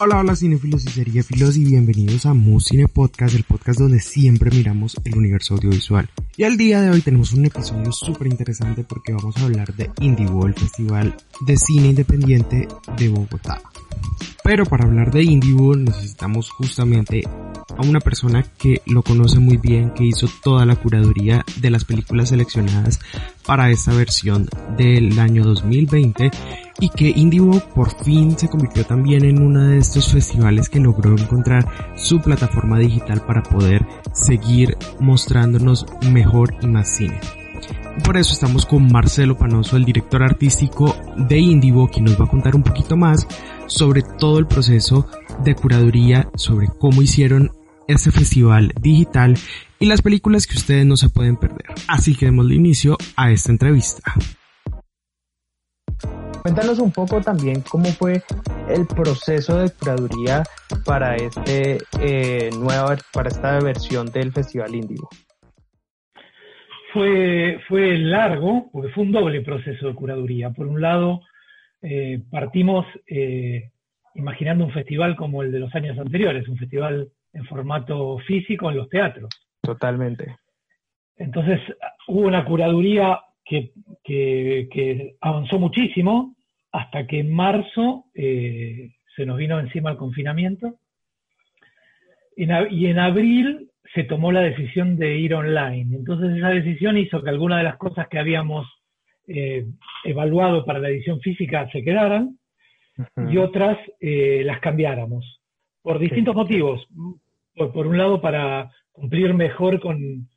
Hola, hola cinefilos y seriefilos y bienvenidos a Mu Cine Podcast, el podcast donde siempre miramos el universo audiovisual. Y al día de hoy tenemos un episodio súper interesante porque vamos a hablar de Indigo, el Festival de Cine Independiente de Bogotá. Pero para hablar de Indigo necesitamos justamente a una persona que lo conoce muy bien, que hizo toda la curaduría de las películas seleccionadas para esta versión del año 2020 y que Indigo por fin se convirtió también en uno de estos festivales que logró encontrar su plataforma digital para poder seguir mostrándonos mejor y más cine. Por eso estamos con Marcelo Panoso, el director artístico de Indigo, quien nos va a contar un poquito más sobre todo el proceso de curaduría, sobre cómo hicieron este festival digital y las películas que ustedes no se pueden perder. Así que démosle inicio a esta entrevista. Cuéntanos un poco también cómo fue el proceso de curaduría para este eh, nueva, para esta versión del Festival Índigo. Fue, fue largo, porque fue un doble proceso de curaduría. Por un lado, eh, partimos eh, imaginando un festival como el de los años anteriores, un festival en formato físico en los teatros. Totalmente. Entonces hubo una curaduría que, que, avanzó muchísimo hasta que en marzo eh, se nos vino encima el confinamiento. y en abril se tomó la decisión de ir online. Entonces esa decisión hizo que algunas de las cosas que habíamos eh, evaluado para la edición física se quedaran y otras eh, las cambiáramos por distintos motivos. Por, un lado, para cumplir mejor con,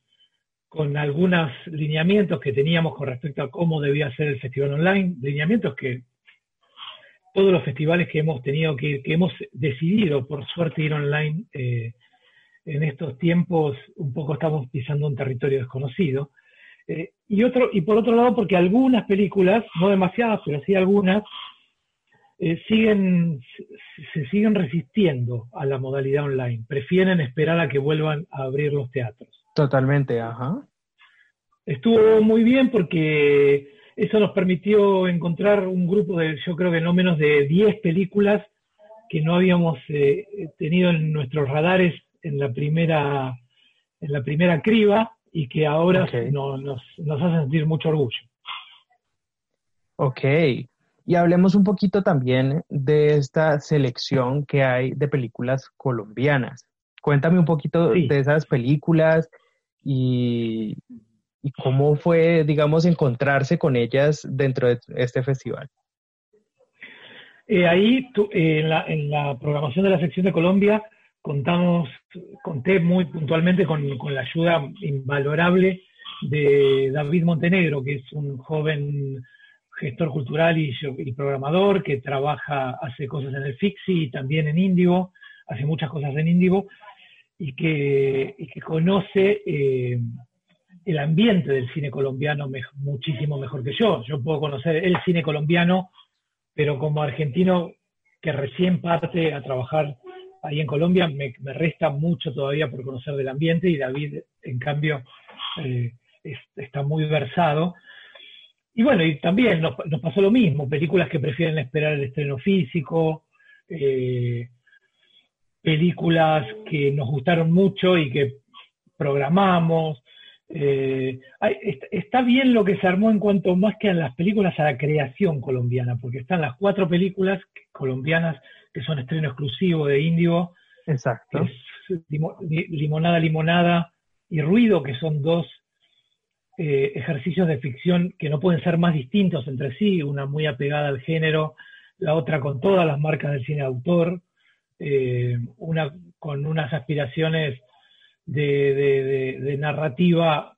con algunos lineamientos que teníamos con respecto a cómo debía ser el festival online, lineamientos que todos los festivales que hemos tenido, que, hemos decidido por suerte ir online eh, en estos tiempos, un poco estamos pisando un territorio desconocido. Eh, y, otro, y por otro lado, porque algunas películas, no demasiadas, pero sí algunas, eh, siguen, se siguen resistiendo a la modalidad online. Prefieren esperar a que vuelvan a abrir los teatros. Totalmente, ajá. Estuvo muy bien porque eso nos permitió encontrar un grupo de, yo creo que no menos de 10 películas que no habíamos eh, tenido en nuestros radares en la primera, en la primera criba y que ahora nos, nos hace sentir mucho orgullo. Ok, y hablemos un poquito también de esta selección que hay de películas colombianas. Cuéntame un poquito de esas películas y, cómo fue, digamos, encontrarse con ellas dentro de este festival. Eh, ahí, en, la, en, la, programación de la sección de Colombia, contamos, conté muy puntualmente con, la ayuda invalorable de David Montenegro, que es un joven gestor cultural y, programador que trabaja, hace cosas en el Fixi y también en Indigo, hace muchas cosas en Indigo, y que, conoce eh, el ambiente del cine colombiano muchísimo mejor que yo. Yo puedo conocer el cine colombiano, pero como argentino que recién parte a trabajar ahí en Colombia, me, resta mucho todavía por conocer del ambiente y David, en cambio, eh, está muy versado. Y bueno, y también nos, pasó lo mismo, películas que prefieren esperar el estreno físico, eh, películas que nos gustaron mucho y que programamos. Eh, está bien lo que se armó en cuanto más que a las películas a la creación colombiana, porque están las cuatro películas colombianas que son estreno exclusivo de Índigo. Exacto. Limonada, Limonada y Ruido, que son dos eh, ejercicios de ficción que no pueden ser más distintos entre sí, una muy apegada al género, la otra con todas las marcas del cine de autor, eh, una con unas aspiraciones de, narrativa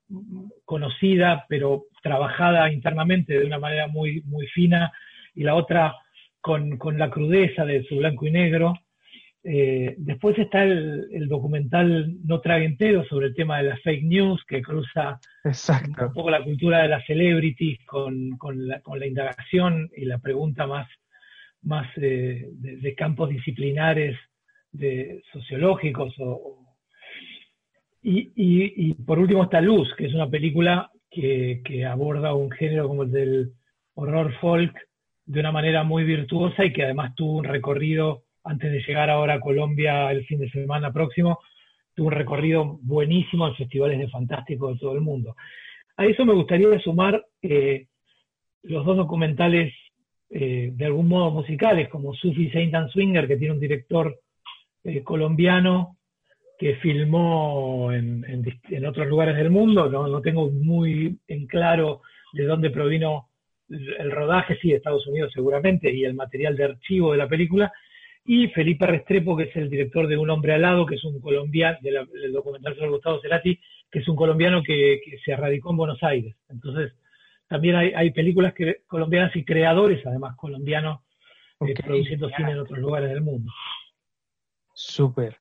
conocida, pero trabajada internamente de una manera muy, muy fina, y la otra con, con, la crudeza de su blanco y negro. Eh, después está el, documental No traguen pedo sobre el tema de las fake news, que cruza un poco la cultura de las celebrities con, con, la, con la indagación y la pregunta más, más eh, de, campos disciplinares de, sociológicos. O, y, y, por último está Luz, que es una película que, que aborda un género como el del horror folk de una manera muy virtuosa y que además tuvo un recorrido antes de llegar ahora a Colombia el fin de semana próximo, tuvo un recorrido buenísimo en festivales de fantástico de todo el mundo. A eso me gustaría sumar eh, los dos documentales eh, de algún modo musicales, como Sufi Saint and Swinger, que tiene un director eh, colombiano que filmó en, otros lugares del mundo, no, no tengo muy en claro de dónde provino el rodaje, sí, de Estados Unidos seguramente, y el material de archivo de la película, y Felipe Restrepo, que es el director de Un Hombre al Lado, que es un colombiano, del documental sobre Gustavo Cerati, que es un colombiano que, se radicó en Buenos Aires. Entonces, también hay, películas que, colombianas y creadores, además colombianos, eh, produciendo cine en otros lugares del mundo. Súper.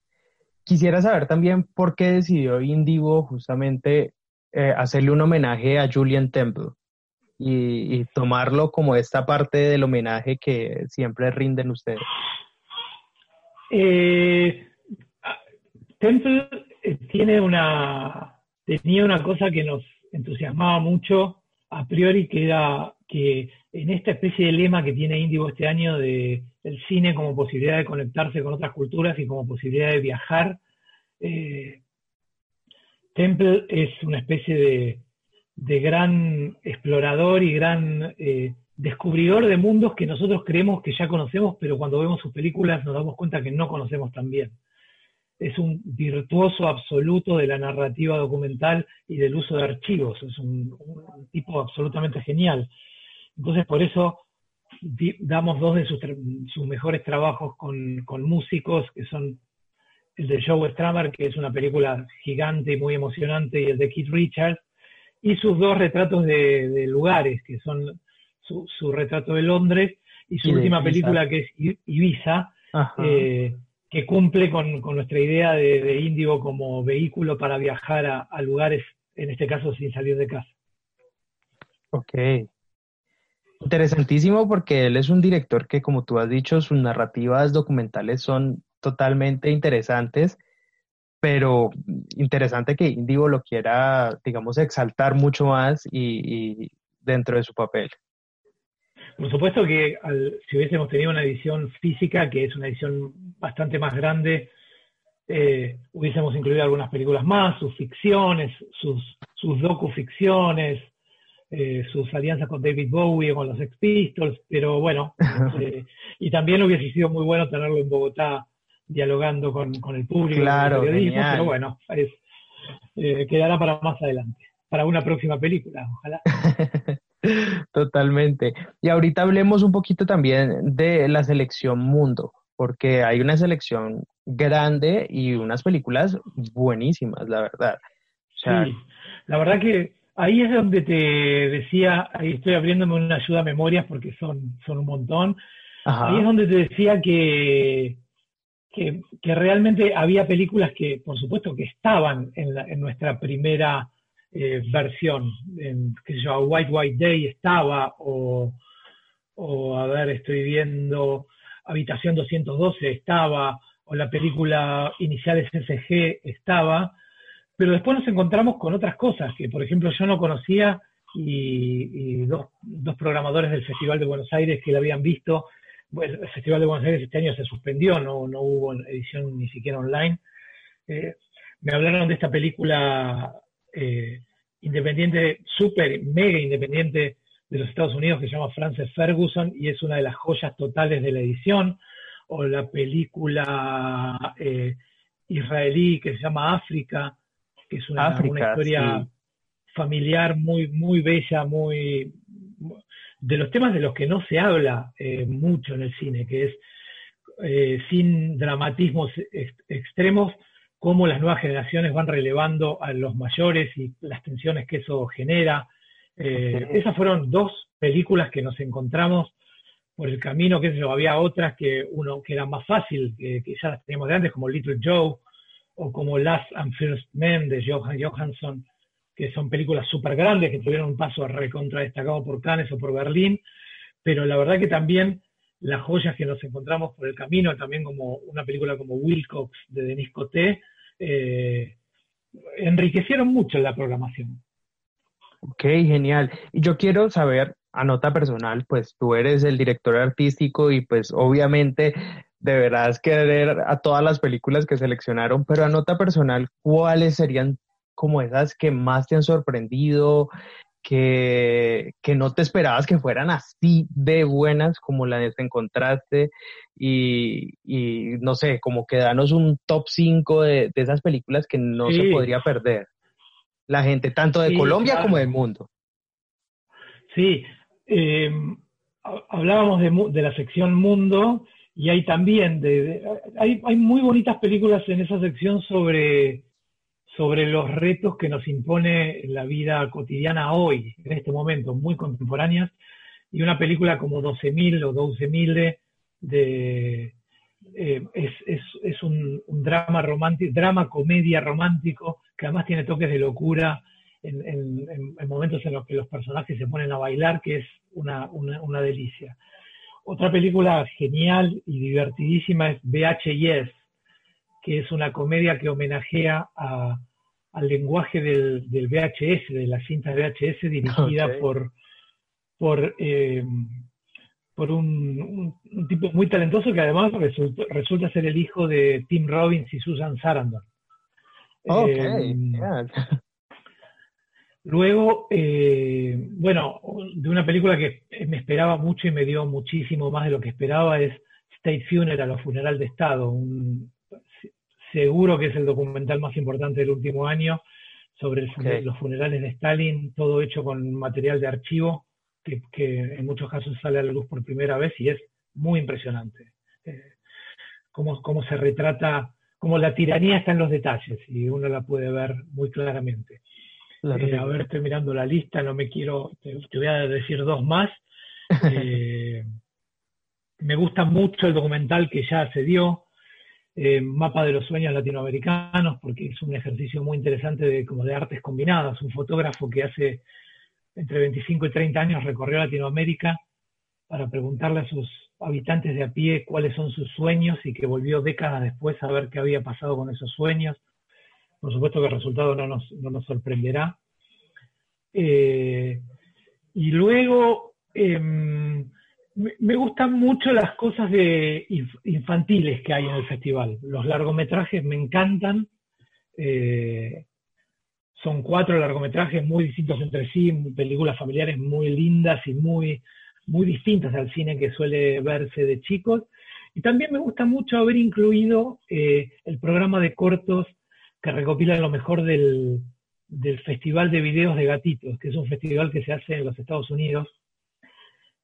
Quisiera saber también por qué decidió Indigo justamente eh, hacerle un homenaje a Julian Temple y, tomarlo como esta parte del homenaje que siempre rinden ustedes? Eh, Temple eh, tiene una, tenía una cosa que nos entusiasmaba mucho a priori, que era que en esta especie de lema que tiene Indigo este año de el cine como posibilidad de conectarse con otras culturas y como posibilidad de viajar, eh, Temple es una especie de de gran explorador y gran descubridor de mundos que nosotros creemos que ya conocemos, pero cuando vemos sus películas nos damos cuenta que no conocemos tan bien. Es un virtuoso absoluto de la narrativa documental y del uso de archivos, es un, tipo absolutamente genial. Entonces por eso damos dos de sus, sus mejores trabajos con, con, músicos, que son el de Joe Stramer, que es una película gigante y muy emocionante, y el de Keith Richards, y sus dos retratos de, lugares, que son su, retrato de Londres y su última película que es Ibiza, eh, que cumple con, nuestra idea de, de, Índigo como vehículo para viajar a, lugares, en este caso sin salir de casa. Ok. Interesantísimo porque él es un director que, como tú has dicho, sus narrativas documentales son totalmente interesantes pero interesante que Indigo lo quiera, digamos, exaltar mucho más y, dentro de su papel. Por supuesto que si hubiésemos tenido una edición física, que es una edición bastante más grande, eh, hubiésemos incluido algunas películas más, sus ficciones, sus, sus docuficciones, eh, sus alianzas con David Bowie o con los Ex Pistols, pero bueno, eh, y también hubiese sido muy bueno tenerlo en Bogotá dialogando con, el público, claro, pero bueno, quedará para más adelante, para una próxima película, ojalá. Totalmente. Y ahorita hablemos un poquito también de la selección mundo, porque hay una selección grande y unas películas buenísimas, la verdad. sí, la verdad que ahí es donde te decía, ahí estoy abriéndome una ayuda a memorias porque son, son un montón. Ahí es donde te decía que que, realmente había películas que, por supuesto, que estaban en, nuestra primera eh, versión. En, sé yo, White White Day estaba, o, a ver, estoy viendo Habitación 212 estaba, o la película Iniciales SG estaba, pero después nos encontramos con otras cosas que, por ejemplo, yo no conocía y, dos, dos, programadores del Festival de Buenos Aires que la habían visto bueno, el Festival de Buenos Aires este año se suspendió, no, no hubo edición ni siquiera online. Eh, me hablaron de esta película eh, independiente, súper, mega independiente de los Estados Unidos que se llama Frances Ferguson y es una de las joyas totales de la edición. O la película eh, israelí que se llama África, que es una, historia familiar muy, muy bella, muy, de los temas de los que no se habla eh, mucho en el cine, que es eh, sin dramatismos extremos, cómo las nuevas generaciones van relevando a los mayores y las tensiones que eso genera. Eh, esas fueron dos películas que nos encontramos por el camino, que yo, había otras que uno que era más fácil, que, ya las teníamos de antes, como Little Joe o como Last and First Men de Johan Johansson, que son películas súper grandes que tuvieron un paso recontra destacado por Cannes o por Berlín, pero la verdad que también las joyas que nos encontramos por el camino, también como una película como Wilcox de Denis Coté, eh, enriquecieron mucho la programación. Ok, genial. Y yo quiero saber, a nota personal, pues tú eres el director artístico y pues obviamente deberás querer a todas las películas que seleccionaron, pero a nota personal, ¿cuáles serían como esas que más te han sorprendido, que, no te esperabas que fueran así de buenas como las que encontraste y, no sé, como que danos un top 5 de, esas películas que no se podría perder. La gente, tanto de Colombia como del mundo. Sí, eh, hablábamos de, la sección Mundo y hay también, de, hay, hay muy bonitas películas en esa sección sobre sobre los retos que nos impone la vida cotidiana hoy, en este momento, muy contemporáneas, y una película como 12.000 o 12.000 de, eh, es, un, drama romántico, drama comedia romántico, que además tiene toques de locura en, momentos en los que los personajes se ponen a bailar, que es una, una delicia. Otra película genial y divertidísima es VHS, que es una comedia que homenajea a, al lenguaje del, VHS, de las cintas VHS, dirigida por, por, eh, por un, tipo muy talentoso que además resulta, ser el hijo de Tim Robbins y Susan Sarandon. Okay, eh, Luego, eh, bueno, de una película que me esperaba mucho y me dio muchísimo más de lo que esperaba es State Funeral o Funeral de Estado, un, seguro que es el documental más importante del último año sobre los funerales de Stalin, todo hecho con material de archivo, que, en muchos casos sale a la luz por primera vez y es muy impresionante. Eh, cómo, se retrata, cómo la tiranía está en los detalles y uno la puede ver muy claramente. Eh, a ver, estoy mirando la lista, no me quiero, te, voy a decir dos más. Eh, me gusta mucho el documental que ya se dio, eh, mapa de los sueños latinoamericanos, porque es un ejercicio muy interesante de, como de artes combinadas. Un fotógrafo que hace entre 25 y 30 años recorrió Latinoamérica para preguntarle a sus habitantes de a pie cuáles son sus sueños y que volvió décadas después a ver qué había pasado con esos sueños. Por supuesto que el resultado no nos, sorprenderá. Eh, y luego, em, me gustan mucho las cosas de infantiles que hay en el festival. Los largometrajes me encantan. Eh, son cuatro largometrajes muy distintos entre sí, películas familiares muy lindas y muy, muy distintas al cine que suele verse de chicos. Y también me gusta mucho haber incluido eh, el programa de cortos que recopila lo mejor del, del Festival de Videos de Gatitos, que es un festival que se hace en los Estados Unidos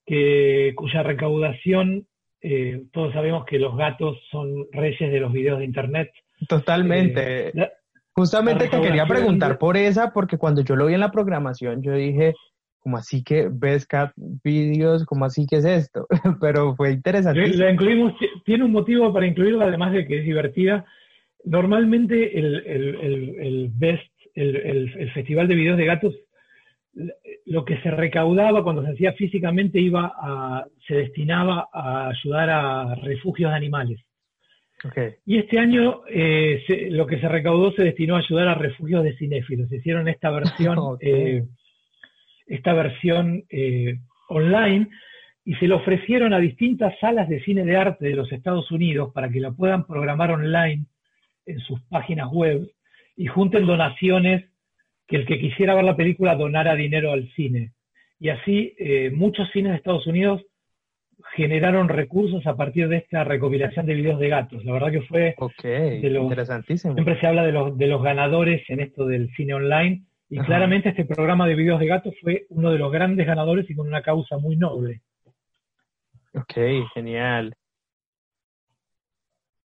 que, cuya recaudación, eh, todos sabemos que los gatos son reyes de los videos de Internet. Totalmente. Eh, Justamente te quería preguntar por esa, porque cuando yo lo vi en la programación, yo dije, ¿cómo así que ves cat videos? ¿Cómo así que es esto? Pero fue interesante. La incluimos, tiene un motivo para incluirla, además de que es divertida. Normalmente el, el, el Best, el, Festival de Videos de Gatos lo que se recaudaba cuando se hacía físicamente iba a, se destinaba a ayudar a refugios de animales. Y este año eh, lo que se recaudó se destinó a ayudar a refugios de cinéfilos. Hicieron esta versión, eh, esta versión eh, online y se lo ofrecieron a distintas salas de cine de arte de los Estados Unidos para que la puedan programar online en sus páginas web y junten donaciones que el que quisiera ver la película donara dinero al cine. Y así eh, muchos cines de Estados Unidos generaron recursos a partir de esta recopilación de videos de gatos. La verdad que fue interesantísimo. Siempre se habla de los, de los ganadores en esto del cine online y claramente este programa de videos de gatos fue uno de los grandes ganadores y con una causa muy noble. Ok, genial.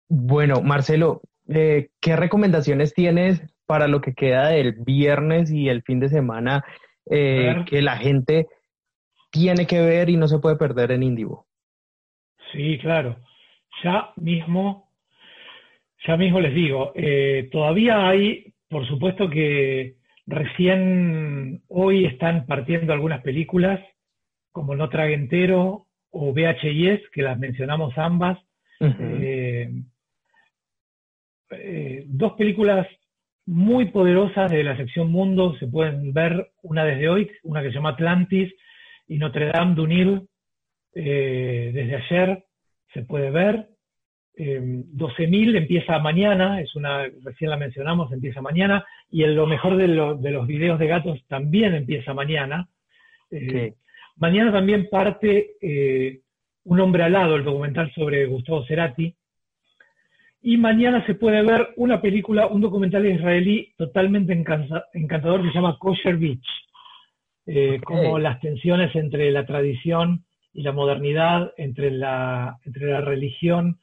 Bueno, Marcelo, eh, ¿qué recomendaciones tienes para lo que queda del viernes y el fin de semana eh, que la gente tiene que ver y no se puede perder en Indivo? Sí, claro. Ya mismo, ya mismo les digo, eh, todavía hay, por supuesto que recién hoy están partiendo algunas películas, como No Trague Entero o VHIS, que las mencionamos ambas. Eh, eh, dos películas muy poderosas de la sección Mundo se pueden ver, una desde hoy, una que se llama Atlantis y Notre Dame d'Unil, eh, desde ayer se puede ver. 12.000 empieza mañana, es una, recién la mencionamos, empieza mañana, y en lo mejor de, de los videos de gatos también empieza mañana. Mañana también parte Un hombre alado, el documental sobre Gustavo Cerati, y mañana se puede ver una película, un documental israelí totalmente encantador que se llama Kosher Beach, eh, como las tensiones entre la tradición y la modernidad, entre la, entre la religión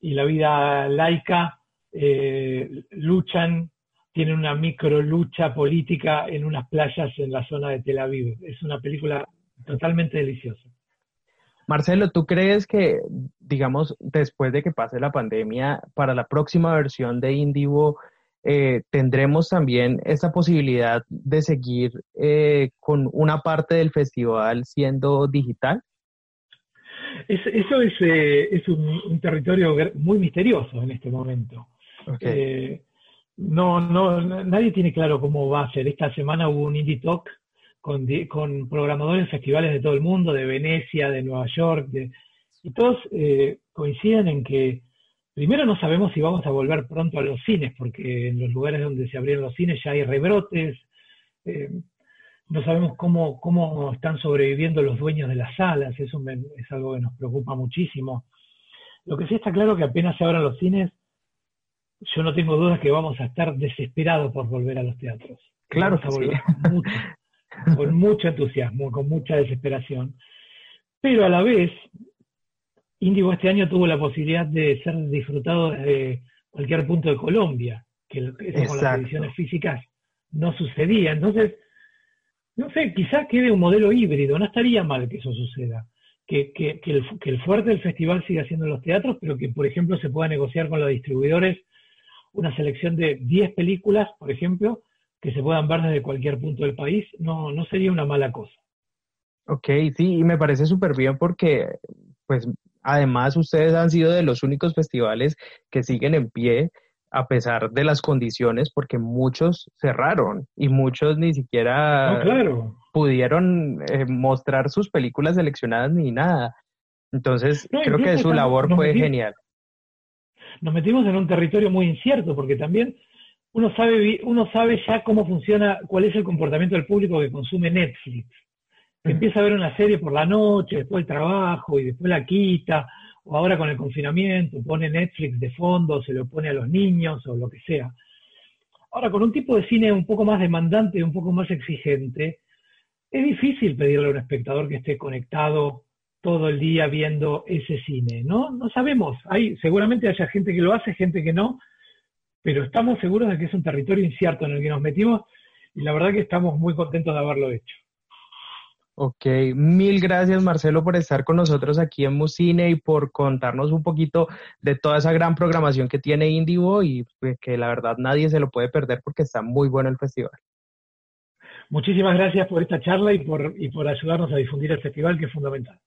y la vida laica, eh, luchan, tienen una micro lucha política en unas playas en la zona de Tel Aviv. Es una película totalmente deliciosa. Marcelo, ¿tú crees que, digamos, después de que pase la pandemia, para la próxima versión de Indivo, eh, tendremos también esa posibilidad de seguir eh, con una parte del festival siendo digital? eso es, eh, un, territorio muy misterioso en este momento. no, no, nadie tiene claro cómo va a ser. Esta semana hubo un Indie Talk con, con programadores de festivales de todo el mundo, de Venecia, de Nueva York, y todos eh, coinciden en que primero no sabemos si vamos a volver pronto a los cines, porque en los lugares donde se abrieron los cines ya hay rebrotes, eh, no sabemos cómo, cómo están sobreviviendo los dueños de las salas, eso es algo que nos preocupa muchísimo. Lo que sí está claro que apenas se abran los cines, yo no tengo dudas que vamos a estar desesperados por volver a los teatros. Claro, a volver mucho con mucho entusiasmo, con mucha desesperación. Pero a la vez, Índigo este año tuvo la posibilidad de ser disfrutado desde cualquier punto de Colombia, que eso con las ediciones físicas no sucedía. Entonces, no sé, quizás quede un modelo híbrido, no estaría mal que eso suceda. Que, que, el, que el fuerte del festival siga siendo los teatros, pero que, por ejemplo, se pueda negociar con los distribuidores una selección de 10 películas, por ejemplo, que se puedan ver desde cualquier punto del país, no, no sería una mala cosa. Ok, sí, y me parece súper bien porque, pues, además ustedes han sido de los únicos festivales que siguen en pie a pesar de las condiciones, porque muchos cerraron y muchos ni siquiera pudieron eh, mostrar sus películas seleccionadas ni nada. Entonces, creo que su labor fue genial. Nos metimos en un territorio muy incierto, porque también uno sabe, uno sabe ya cómo funciona, cuál es el comportamiento del público que consume Netflix. Que empieza a ver una serie por la noche, después el trabajo y después la quita, o ahora con el confinamiento, pone Netflix de fondo, se lo pone a los niños o lo que sea. Ahora, con un tipo de cine un poco más demandante, un poco más exigente, es difícil pedirle a un espectador que esté conectado todo el día viendo ese cine, ¿no? No sabemos. Hay, seguramente haya gente que lo hace, gente que no, pero estamos seguros de que es un territorio incierto en el que nos metimos y la verdad que estamos muy contentos de haberlo hecho. Ok, mil gracias Marcelo por estar con nosotros aquí en Musine y por contarnos un poquito de toda esa gran programación que tiene Indivo y pues, que la verdad nadie se lo puede perder porque está muy bueno el festival. Muchísimas gracias por esta charla y por, y por ayudarnos a difundir el festival que es fundamental.